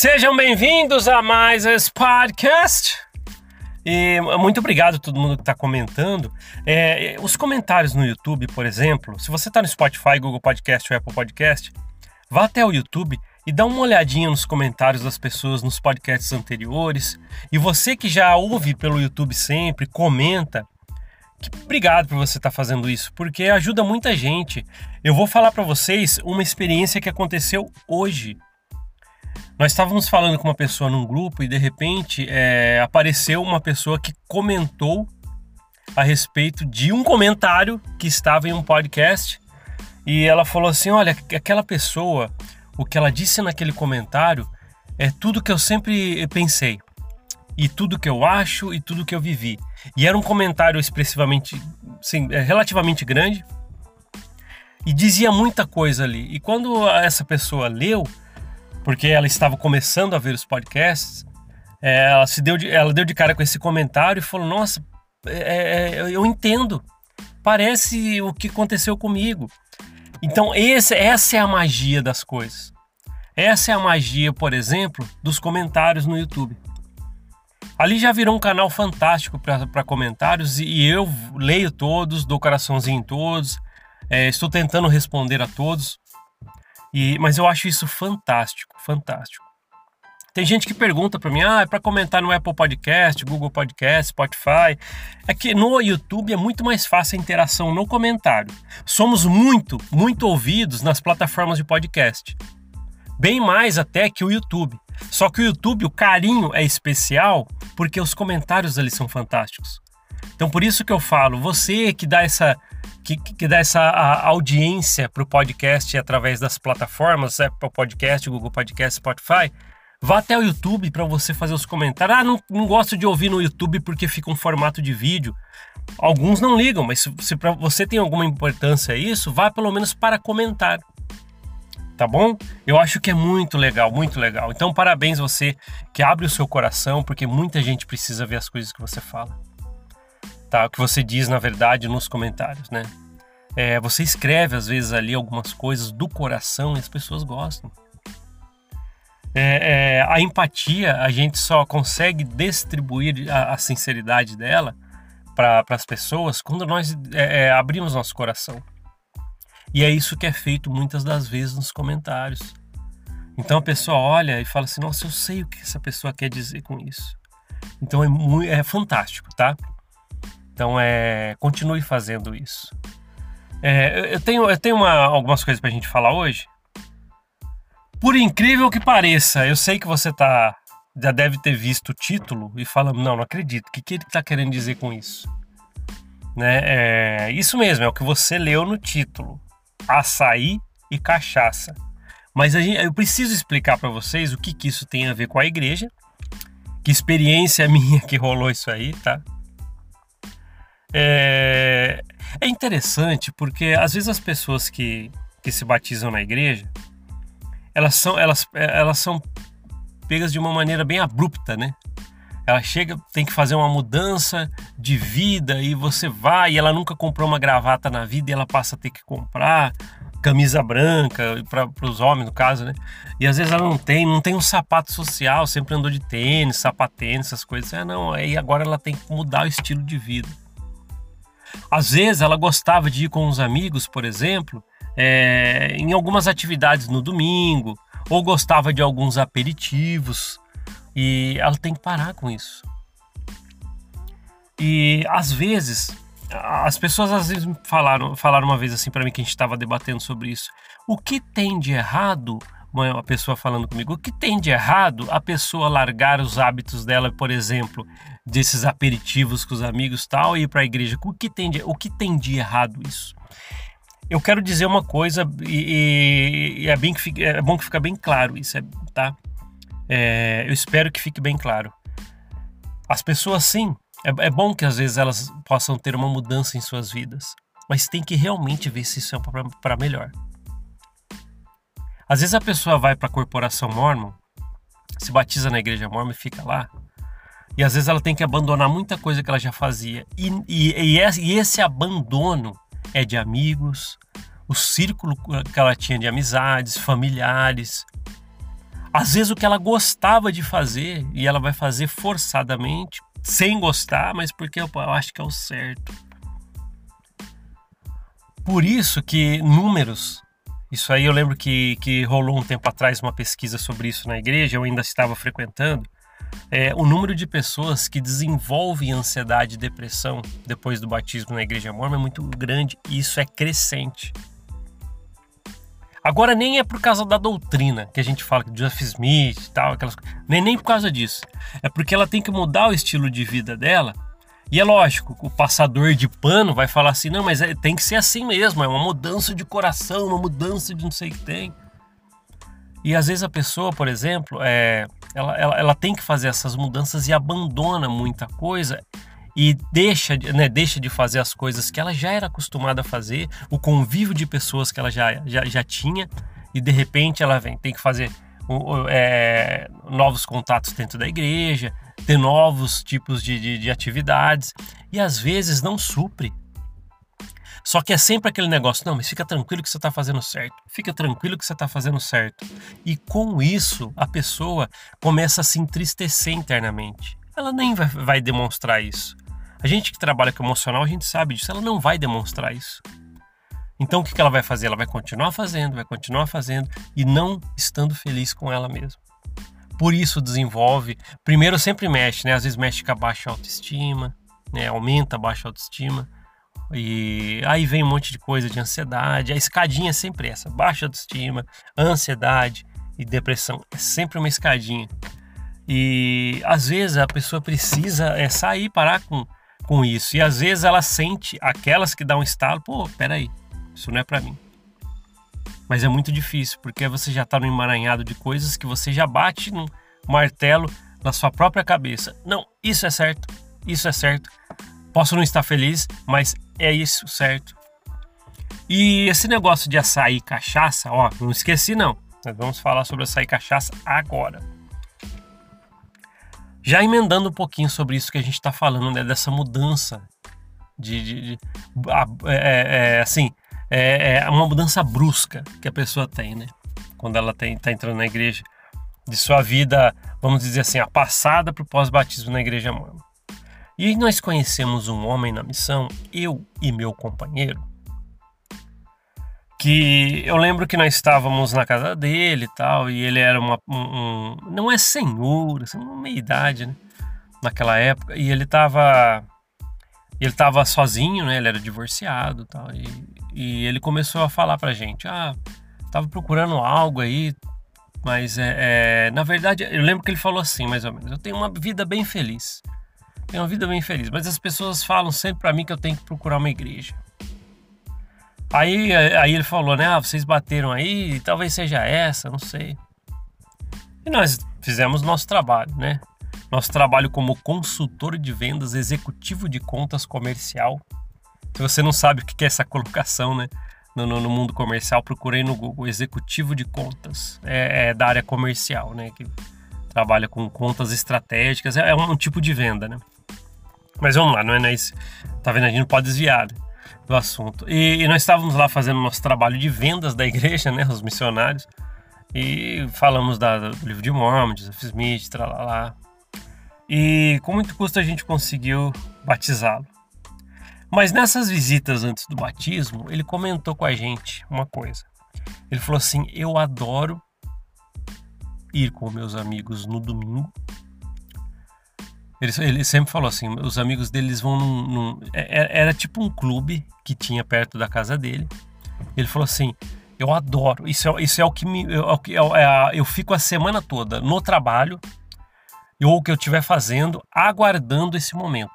Sejam bem-vindos a mais esse podcast. E muito obrigado a todo mundo que está comentando. É, os comentários no YouTube, por exemplo, se você está no Spotify, Google Podcast ou Apple Podcast, vá até o YouTube e dá uma olhadinha nos comentários das pessoas nos podcasts anteriores. E você que já ouve pelo YouTube sempre, comenta. Que obrigado por você estar tá fazendo isso, porque ajuda muita gente. Eu vou falar para vocês uma experiência que aconteceu hoje. Nós estávamos falando com uma pessoa num grupo e de repente é, apareceu uma pessoa que comentou a respeito de um comentário que estava em um podcast e ela falou assim: Olha, aquela pessoa, o que ela disse naquele comentário é tudo que eu sempre pensei, e tudo que eu acho e tudo que eu vivi. E era um comentário expressivamente, sim, é, relativamente grande e dizia muita coisa ali. E quando essa pessoa leu, porque ela estava começando a ver os podcasts, é, ela se deu de, ela deu de cara com esse comentário e falou: Nossa, é, é, eu entendo. Parece o que aconteceu comigo. Então, esse, essa é a magia das coisas. Essa é a magia, por exemplo, dos comentários no YouTube. Ali já virou um canal fantástico para comentários e eu leio todos, dou coraçãozinho em todos, é, estou tentando responder a todos. E, mas eu acho isso fantástico, fantástico. Tem gente que pergunta para mim, ah, é para comentar no Apple Podcast, Google Podcast, Spotify. É que no YouTube é muito mais fácil a interação no comentário. Somos muito, muito ouvidos nas plataformas de podcast. Bem mais até que o YouTube. Só que o YouTube, o carinho é especial porque os comentários ali são fantásticos. Então por isso que eu falo, você que dá essa que, que dá essa audiência para o podcast através das plataformas, Apple Podcast, Google Podcast, Spotify, vá até o YouTube para você fazer os comentários. Ah, não, não gosto de ouvir no YouTube porque fica um formato de vídeo. Alguns não ligam, mas se, se para você tem alguma importância isso, vá pelo menos para comentar. Tá bom? Eu acho que é muito legal, muito legal. Então, parabéns você que abre o seu coração, porque muita gente precisa ver as coisas que você fala tá? O que você diz, na verdade, nos comentários, né? É, você escreve às vezes ali algumas coisas do coração e as pessoas gostam. É, é, a empatia a gente só consegue distribuir a, a sinceridade dela para as pessoas quando nós é, é, abrimos nosso coração. E é isso que é feito muitas das vezes nos comentários. Então a pessoa olha e fala assim: Nossa, eu sei o que essa pessoa quer dizer com isso. Então é, muito, é fantástico, tá? Então, é, continue fazendo isso. É, eu tenho, eu tenho uma, algumas coisas para a gente falar hoje. Por incrível que pareça, eu sei que você tá, já deve ter visto o título e fala, não, não acredito. O que, que ele está querendo dizer com isso? Né? É, isso mesmo, é o que você leu no título: açaí e cachaça. Mas gente, eu preciso explicar para vocês o que, que isso tem a ver com a igreja, que experiência minha que rolou isso aí, tá? É, é interessante porque às vezes as pessoas que, que se batizam na igreja, elas são, elas, elas são pegas de uma maneira bem abrupta, né? Ela chega, tem que fazer uma mudança de vida e você vai, e ela nunca comprou uma gravata na vida e ela passa a ter que comprar camisa branca para os homens no caso, né? E às vezes ela não tem, não tem um sapato social, sempre andou de tênis, sapatênis, essas coisas. É, não, aí agora ela tem que mudar o estilo de vida. Às vezes ela gostava de ir com os amigos, por exemplo, é, em algumas atividades no domingo, ou gostava de alguns aperitivos, e ela tem que parar com isso. E às vezes, as pessoas às vezes falaram, falaram uma vez assim para mim que a gente estava debatendo sobre isso. O que tem de errado uma pessoa falando comigo, o que tem de errado a pessoa largar os hábitos dela, por exemplo, desses aperitivos com os amigos tal e ir para a igreja? O que tem de, o que tem de errado isso? Eu quero dizer uma coisa e, e é, bem que fique, é bom que fique bem claro isso, é, tá? É, eu espero que fique bem claro. As pessoas sim, é, é bom que às vezes elas possam ter uma mudança em suas vidas, mas tem que realmente ver se isso é para melhor. Às vezes a pessoa vai para a corporação mormon, se batiza na igreja mormon e fica lá, e às vezes ela tem que abandonar muita coisa que ela já fazia. E, e, e esse abandono é de amigos, o círculo que ela tinha de amizades, familiares. às vezes o que ela gostava de fazer e ela vai fazer forçadamente, sem gostar, mas porque eu, eu acho que é o certo. Por isso que números isso aí eu lembro que, que rolou um tempo atrás uma pesquisa sobre isso na igreja, eu ainda estava frequentando. É, o número de pessoas que desenvolvem ansiedade e depressão depois do batismo na igreja mormon é muito grande e isso é crescente. Agora nem é por causa da doutrina que a gente fala que Joseph Smith e tal, aquelas nem nem por causa disso. É porque ela tem que mudar o estilo de vida dela e é lógico, o passador de pano vai falar assim: não, mas é, tem que ser assim mesmo, é uma mudança de coração, uma mudança de não sei o que tem. E às vezes a pessoa, por exemplo, é, ela, ela, ela tem que fazer essas mudanças e abandona muita coisa e deixa, né, deixa de fazer as coisas que ela já era acostumada a fazer, o convívio de pessoas que ela já, já, já tinha, e de repente ela vem, tem que fazer é, novos contatos dentro da igreja, ter novos tipos de, de, de atividades e às vezes não supre. Só que é sempre aquele negócio, não, mas fica tranquilo que você está fazendo certo, fica tranquilo que você está fazendo certo. E com isso, a pessoa começa a se entristecer internamente. Ela nem vai, vai demonstrar isso. A gente que trabalha com emocional, a gente sabe disso, ela não vai demonstrar isso. Então o que ela vai fazer? Ela vai continuar fazendo, vai continuar fazendo e não estando feliz com ela mesma por isso desenvolve. Primeiro sempre mexe, né? Às vezes mexe com a baixa autoestima, né? Aumenta a baixa autoestima. E aí vem um monte de coisa de ansiedade. A escadinha é sempre essa: baixa autoestima, ansiedade e depressão. É sempre uma escadinha. E às vezes a pessoa precisa é, sair, parar com, com isso. E às vezes ela sente aquelas que dão um estalo: pô, peraí, isso não é para mim. Mas é muito difícil, porque você já está no emaranhado de coisas que você já bate no martelo na sua própria cabeça. Não, isso é certo, isso é certo. Posso não estar feliz, mas é isso certo. E esse negócio de açaí e cachaça, ó, não esqueci não. Nós vamos falar sobre açaí e cachaça agora. Já emendando um pouquinho sobre isso que a gente está falando, né, dessa mudança de, de, de é, é, é, assim, é, é uma mudança brusca que a pessoa tem, né? Quando ela está entrando na igreja, de sua vida, vamos dizer assim, a passada para o pós-batismo na igreja mormon. E nós conhecemos um homem na missão, eu e meu companheiro, que eu lembro que nós estávamos na casa dele e tal, e ele era uma, um, um não é senhor, assim, meia idade, né? Naquela época, e ele estava ele estava sozinho, né? Ele era divorciado, tal, e e ele começou a falar pra gente: ah, tava procurando algo aí, mas é, é, na verdade, eu lembro que ele falou assim, mais ou menos: eu tenho uma vida bem feliz. Tenho uma vida bem feliz, mas as pessoas falam sempre para mim que eu tenho que procurar uma igreja. Aí, aí ele falou, né? Ah, vocês bateram aí, talvez seja essa, não sei. E nós fizemos nosso trabalho, né? Nosso trabalho como consultor de vendas, executivo de contas comercial. Se você não sabe o que é essa colocação, né? No, no, no mundo comercial, procurei no Google executivo de contas. É, é, da área comercial, né? Que trabalha com contas estratégicas. É, é um, tipo de venda, né? Mas vamos lá, não é, não é isso. Tá vendo? A gente não pode desviar do assunto. E, e nós estávamos lá fazendo nosso trabalho de vendas da igreja, né? Os missionários. E falamos da, do livro de Mormon, de Joseph Smith, lá. E com muito custo a gente conseguiu batizá-lo. Mas nessas visitas antes do batismo, ele comentou com a gente uma coisa. Ele falou assim: Eu adoro ir com meus amigos no domingo. Ele, ele sempre falou assim: os amigos deles vão num, num, é, é, Era tipo um clube que tinha perto da casa dele. Ele falou assim: Eu adoro. Isso é, isso é o que me. Eu, é, é, eu fico a semana toda no trabalho ou o que eu estiver fazendo, aguardando esse momento.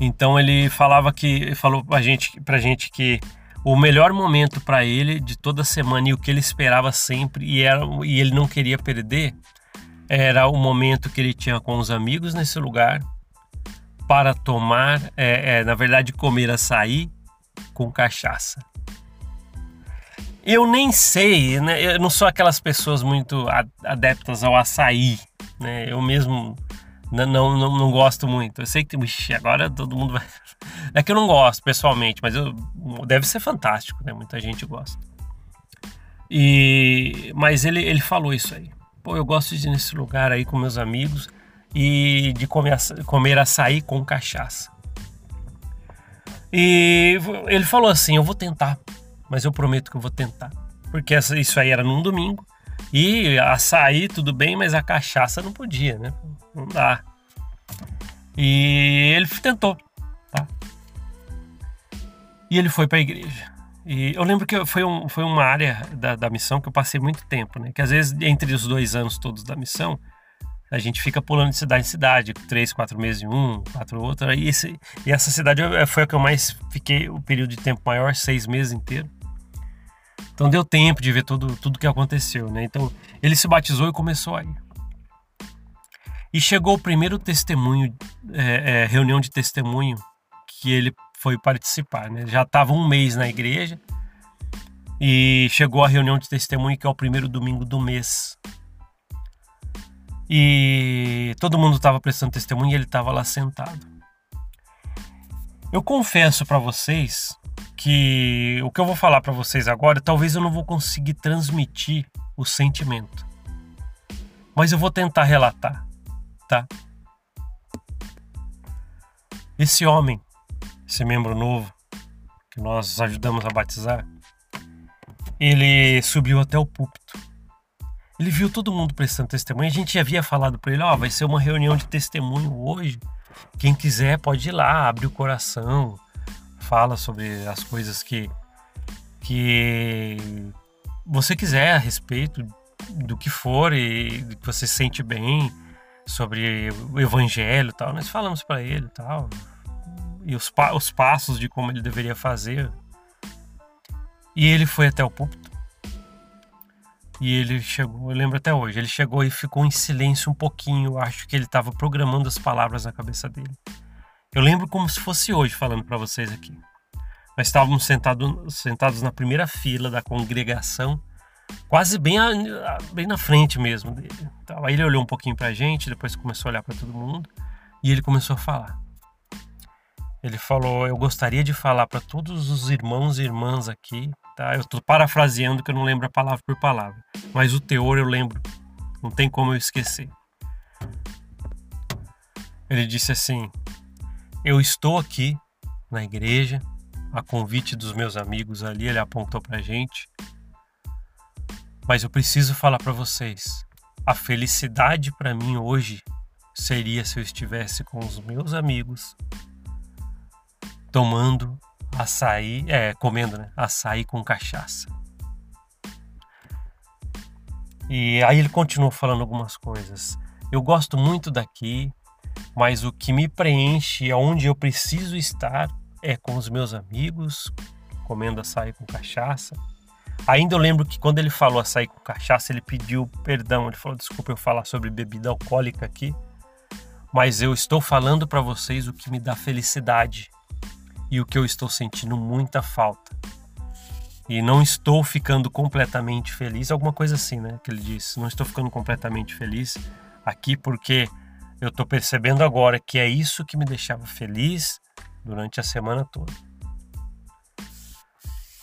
Então ele falava que falou pra gente, pra gente que o melhor momento para ele de toda semana e o que ele esperava sempre e, era, e ele não queria perder era o momento que ele tinha com os amigos nesse lugar para tomar, é, é, na verdade, comer açaí com cachaça. Eu nem sei, né? Eu não sou aquelas pessoas muito adeptas ao açaí, né? Eu mesmo não, não, não, gosto muito. Eu sei que agora todo mundo vai. É que eu não gosto pessoalmente, mas eu, deve ser fantástico, né? Muita gente gosta. E, mas ele, ele falou isso aí. Pô, eu gosto de ir nesse lugar aí com meus amigos e de comer, comer açaí com cachaça. E ele falou assim: Eu vou tentar, mas eu prometo que eu vou tentar. Porque isso aí era num domingo. E açaí, tudo bem, mas a cachaça não podia, né? Não dá. E ele tentou, tá? E ele foi para a igreja. E eu lembro que foi, um, foi uma área da, da missão que eu passei muito tempo, né? Que às vezes, entre os dois anos todos da missão, a gente fica pulando de cidade em cidade, três, quatro meses em um, quatro outro. E, esse, e essa cidade foi a que eu mais fiquei o período de tempo maior, seis meses inteiro. Então deu tempo de ver tudo, tudo que aconteceu, né? Então ele se batizou e começou aí. E chegou o primeiro testemunho, é, é, reunião de testemunho que ele foi participar, né? Já estava um mês na igreja e chegou a reunião de testemunho que é o primeiro domingo do mês. E todo mundo estava prestando testemunho e ele estava lá sentado. Eu confesso para vocês que o que eu vou falar para vocês agora, talvez eu não vou conseguir transmitir o sentimento. Mas eu vou tentar relatar, tá? Esse homem, esse membro novo que nós ajudamos a batizar, ele subiu até o púlpito. Ele viu todo mundo prestando testemunho. A gente havia falado para ele: Ó, oh, vai ser uma reunião de testemunho hoje. Quem quiser pode ir lá, abre o coração, fala sobre as coisas que, que você quiser a respeito do que for e do que você sente bem sobre o evangelho e tal. Nós falamos para ele e tal. E os, pa os passos de como ele deveria fazer. E ele foi até o púlpito. E ele chegou, eu lembro até hoje, ele chegou e ficou em silêncio um pouquinho. Acho que ele estava programando as palavras na cabeça dele. Eu lembro como se fosse hoje falando para vocês aqui. Nós estávamos sentado, sentados na primeira fila da congregação, quase bem, a, bem na frente mesmo dele. Então, aí ele olhou um pouquinho para a gente, depois começou a olhar para todo mundo e ele começou a falar. Ele falou: Eu gostaria de falar para todos os irmãos e irmãs aqui, tá? Eu estou parafraseando que eu não lembro a palavra por palavra, mas o teor eu lembro, não tem como eu esquecer. Ele disse assim: eu estou aqui na igreja, a convite dos meus amigos ali, ele apontou para gente. Mas eu preciso falar para vocês: a felicidade para mim hoje seria se eu estivesse com os meus amigos tomando açaí, é, comendo, né? Açaí com cachaça. E aí ele continuou falando algumas coisas. Eu gosto muito daqui, mas o que me preenche, aonde eu preciso estar, é com os meus amigos, comendo açaí com cachaça. Ainda eu lembro que quando ele falou açaí com cachaça, ele pediu perdão. Ele falou: desculpa eu falar sobre bebida alcoólica aqui, mas eu estou falando para vocês o que me dá felicidade e o que eu estou sentindo muita falta. E não estou ficando completamente feliz, alguma coisa assim, né? Que ele disse: não estou ficando completamente feliz aqui porque eu estou percebendo agora que é isso que me deixava feliz durante a semana toda.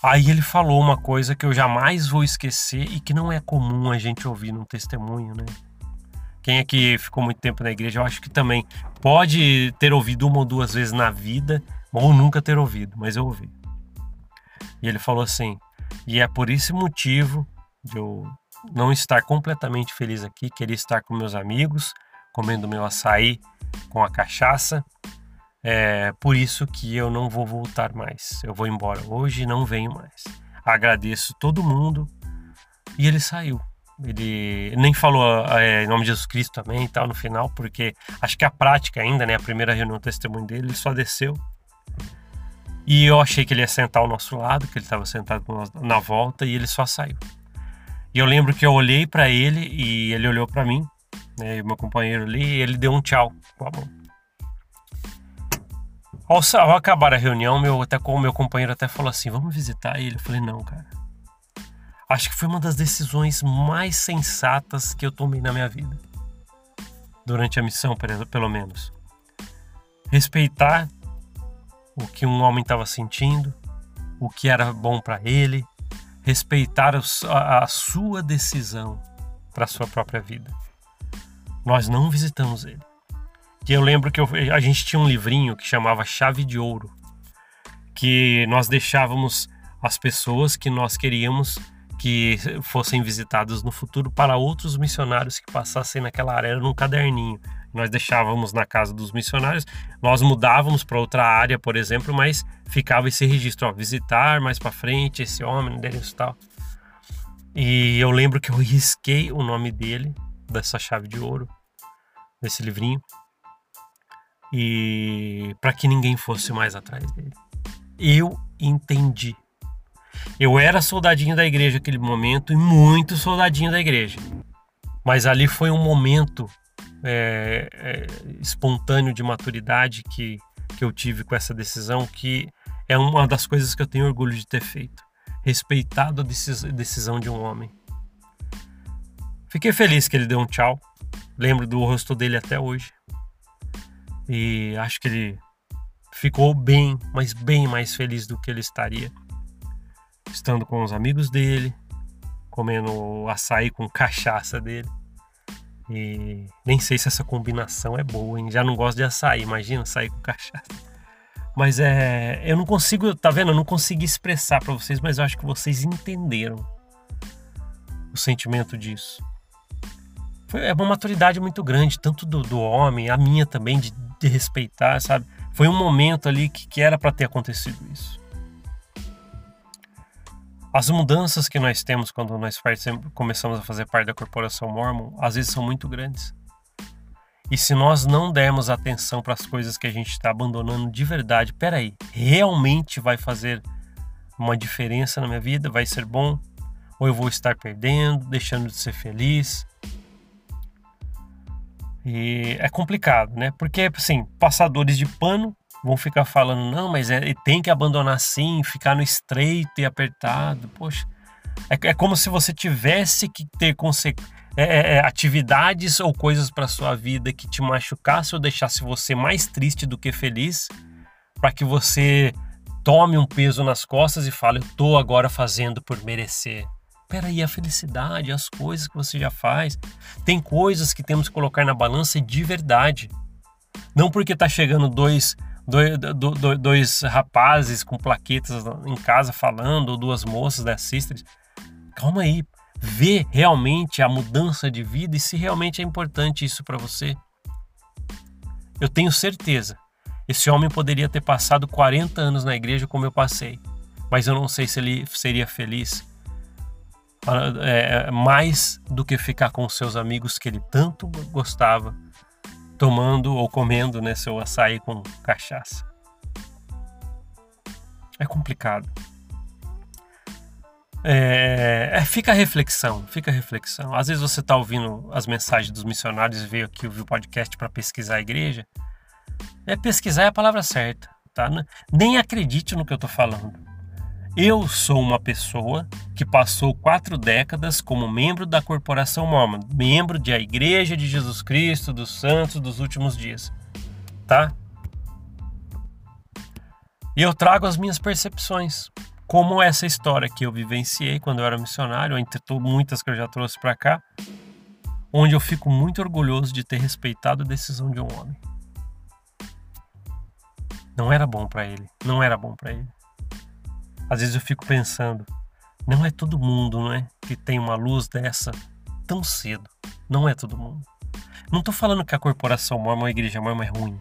Aí ele falou uma coisa que eu jamais vou esquecer e que não é comum a gente ouvir num testemunho, né? Quem aqui ficou muito tempo na igreja, eu acho que também pode ter ouvido uma ou duas vezes na vida, ou nunca ter ouvido, mas eu ouvi. E ele falou assim: e é por esse motivo de eu não estar completamente feliz aqui, querer estar com meus amigos, comendo meu açaí com a cachaça. É por isso que eu não vou voltar mais. Eu vou embora hoje não venho mais. Agradeço todo mundo. E ele saiu. Ele nem falou é, em nome de Jesus Cristo também e tal no final, porque acho que a prática ainda, né? A primeira reunião do testemunho dele, ele só desceu. E eu achei que ele ia sentar ao nosso lado, que ele estava sentado na volta, e ele só saiu. E eu lembro que eu olhei para ele e ele olhou para mim né, e meu companheiro ali, ele deu um tchau com a mão. Ao, ao acabar a reunião, meu, até meu companheiro até falou assim, vamos visitar ele. Eu falei, não, cara. Acho que foi uma das decisões mais sensatas que eu tomei na minha vida. Durante a missão, pelo menos. Respeitar o que um homem estava sentindo, o que era bom para ele, respeitar a, sua decisão para a sua própria vida. Nós não visitamos ele. Que eu lembro que eu, a gente tinha um livrinho que chamava Chave de Ouro, que nós deixávamos as pessoas que nós queríamos que fossem visitadas no futuro para outros missionários que passassem naquela área, era num caderninho. Nós deixávamos na casa dos missionários, nós mudávamos para outra área, por exemplo, mas ficava esse registro, ó, visitar mais para frente esse homem, e tal. E eu lembro que eu risquei o nome dele dessa chave de ouro, desse livrinho, e para que ninguém fosse mais atrás dele. Eu entendi. Eu era soldadinho da igreja naquele momento e muito soldadinho da igreja. Mas ali foi um momento é, é, espontâneo de maturidade que, que eu tive com essa decisão, que é uma das coisas que eu tenho orgulho de ter feito. Respeitado a decisão de um homem. Fiquei feliz que ele deu um tchau. Lembro do rosto dele até hoje. E acho que ele ficou bem, mas bem mais feliz do que ele estaria estando com os amigos dele, comendo açaí com cachaça dele. E nem sei se essa combinação é boa, hein? Já não gosto de açaí, imagina açaí com cachaça. Mas é. Eu não consigo, tá vendo? Eu não consegui expressar para vocês, mas eu acho que vocês entenderam o sentimento disso. Foi, é uma maturidade muito grande, tanto do, do homem, a minha também, de, de respeitar, sabe? Foi um momento ali que, que era para ter acontecido isso. As mudanças que nós temos quando nós começamos a fazer parte da corporação Mormon, às vezes são muito grandes. E se nós não dermos atenção para as coisas que a gente está abandonando de verdade, peraí, realmente vai fazer uma diferença na minha vida? Vai ser bom? Ou eu vou estar perdendo, deixando de ser feliz? E é complicado, né? Porque, assim, passadores de pano vão ficar falando, não, mas é, tem que abandonar sim, ficar no estreito e apertado. Poxa, é, é como se você tivesse que ter é, é, é, atividades ou coisas para sua vida que te machucasse ou deixasse você mais triste do que feliz, para que você tome um peso nas costas e fale, eu estou agora fazendo por merecer. Peraí, a felicidade, as coisas que você já faz. Tem coisas que temos que colocar na balança de verdade. Não porque tá chegando dois dois, dois, dois rapazes com plaquetas em casa falando, ou duas moças da Sisters. Calma aí, vê realmente a mudança de vida e se realmente é importante isso para você. Eu tenho certeza, esse homem poderia ter passado 40 anos na igreja como eu passei, mas eu não sei se ele seria feliz é, mais do que ficar com seus amigos que ele tanto gostava tomando ou comendo né, seu açaí com cachaça. É complicado. É, é, fica a reflexão, fica a reflexão. Às vezes você está ouvindo as mensagens dos missionários e veio aqui ouvir o podcast para pesquisar a igreja. É pesquisar é a palavra certa, tá? Nem acredite no que eu estou falando. Eu sou uma pessoa que passou quatro décadas como membro da Corporação Mormon, membro da Igreja de Jesus Cristo dos Santos dos Últimos Dias, tá? E eu trago as minhas percepções, como essa história que eu vivenciei quando eu era missionário, entre muitas que eu já trouxe para cá, onde eu fico muito orgulhoso de ter respeitado a decisão de um homem. Não era bom para ele, não era bom para ele. Às vezes eu fico pensando, não é todo mundo, não é, que tem uma luz dessa tão cedo. Não é todo mundo. Não estou falando que a corporação mormon, a igreja mormon é ruim.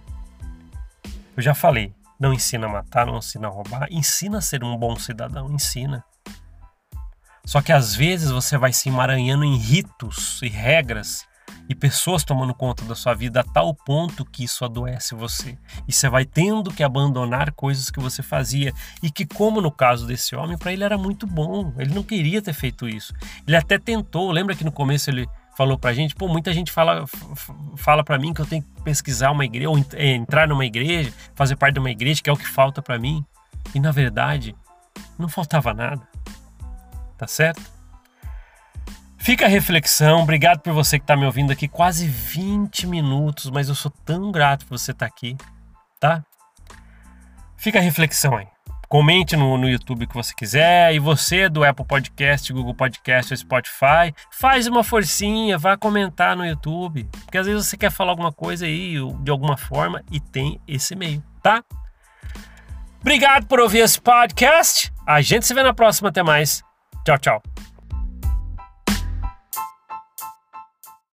Eu já falei, não ensina a matar, não ensina a roubar, ensina a ser um bom cidadão, ensina. Só que às vezes você vai se emaranhando em ritos e regras e pessoas tomando conta da sua vida a tal ponto que isso adoece você. E você vai tendo que abandonar coisas que você fazia e que, como no caso desse homem, para ele era muito bom. Ele não queria ter feito isso. Ele até tentou. Lembra que no começo ele falou pra gente, pô, muita gente fala fala para mim que eu tenho que pesquisar uma igreja ou é, entrar numa igreja, fazer parte de uma igreja, que é o que falta para mim. E na verdade, não faltava nada. Tá certo? Fica a reflexão, obrigado por você que está me ouvindo aqui quase 20 minutos, mas eu sou tão grato por você estar tá aqui, tá? Fica a reflexão aí. Comente no, no YouTube que você quiser. E você do Apple Podcast, Google Podcast ou Spotify, faz uma forcinha, vá comentar no YouTube. Porque às vezes você quer falar alguma coisa aí de alguma forma e tem esse e-mail, tá? Obrigado por ouvir esse podcast. A gente se vê na próxima. Até mais. Tchau, tchau.